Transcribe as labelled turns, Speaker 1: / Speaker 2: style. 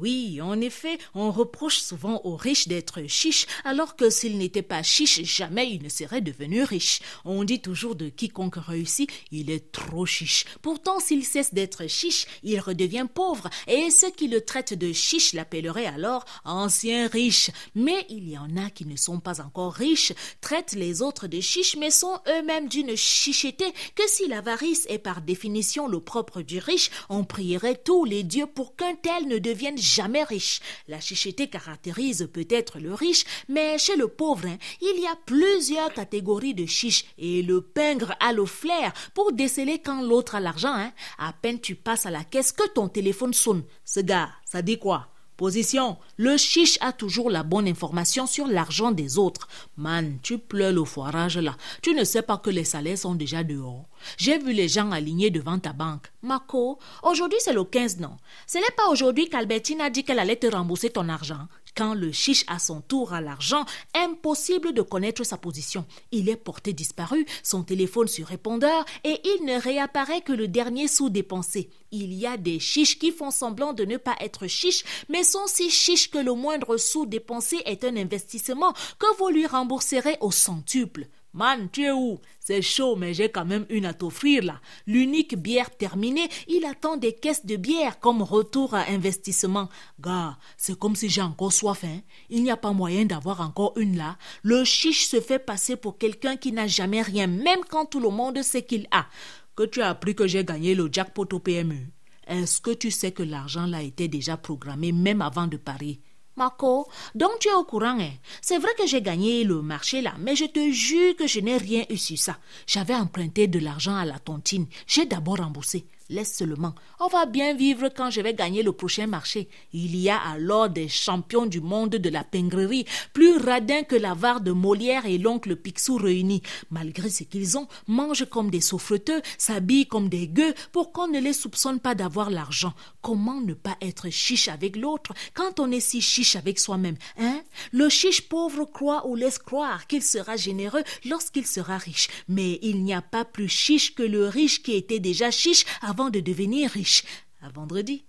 Speaker 1: Oui, en effet, on reproche souvent aux riches d'être chiches, alors que s'ils n'étaient pas chiches, jamais ils ne seraient devenus riches. On dit toujours de quiconque réussit, il est trop chiche. Pourtant, s'il cesse d'être chiche, il redevient pauvre, et ceux qui le traitent de chiche l'appelleraient alors ancien riche. Mais il y en a qui ne sont pas encore riches, traitent les autres de chiches, mais sont eux-mêmes d'une chichété que si l'avarice est par définition le propre du riche, on prierait tous les dieux pour qu'un tel ne devienne jamais riche. La chicheté caractérise peut-être le riche, mais chez le pauvre, hein, il y a plusieurs catégories de chiches et le pingre a le flair pour déceler quand l'autre a l'argent. Hein. À peine tu passes à la caisse que ton téléphone sonne. Ce gars, ça dit quoi? Position. Le chiche a toujours la bonne information sur l'argent des autres. Man, tu pleures le foirage là. Tu ne sais pas que les salaires sont déjà dehors. J'ai vu les gens alignés devant ta banque. Marco, aujourd'hui c'est le 15, non? Ce n'est pas aujourd'hui qu'Albertine a dit qu'elle allait te rembourser ton argent. Quand le chiche a son tour à l'argent, impossible de connaître sa position. Il est porté disparu, son téléphone sur répondeur et il ne réapparaît que le dernier sou dépensé. Il y a des chiches qui font semblant de ne pas être chiches, mais sont si chiches que le moindre sou dépensé est un investissement que vous lui rembourserez au centuple. Man, tu es où? C'est chaud, mais j'ai quand même une à t'offrir là. L'unique bière terminée, il attend des caisses de bière comme retour à investissement. Gars, c'est comme si j'ai encore soif, hein. Il n'y a pas moyen d'avoir encore une là. Le chiche se fait passer pour quelqu'un qui n'a jamais rien, même quand tout le monde sait qu'il a. Que tu as appris que j'ai gagné le jackpot au PMU. Est-ce que tu sais que l'argent là était déjà programmé même avant de parier? Marco, donc tu es au courant, hein? C'est vrai que j'ai gagné le marché là, mais je te jure que je n'ai rien eu sur ça. J'avais emprunté de l'argent à la tontine. J'ai d'abord remboursé laisse seulement. On va bien vivre quand je vais gagner le prochain marché. Il y a alors des champions du monde de la pingrerie, plus radins que l'avare de Molière et l'oncle Picsou réunis. Malgré ce qu'ils ont, mangent comme des souffreteux, s'habillent comme des gueux pour qu'on ne les soupçonne pas d'avoir l'argent. Comment ne pas être chiche avec l'autre quand on est si chiche avec soi-même, hein? Le chiche pauvre croit ou laisse croire qu'il sera généreux lorsqu'il sera riche. Mais il n'y a pas plus chiche que le riche qui était déjà chiche avant de devenir riche. À vendredi.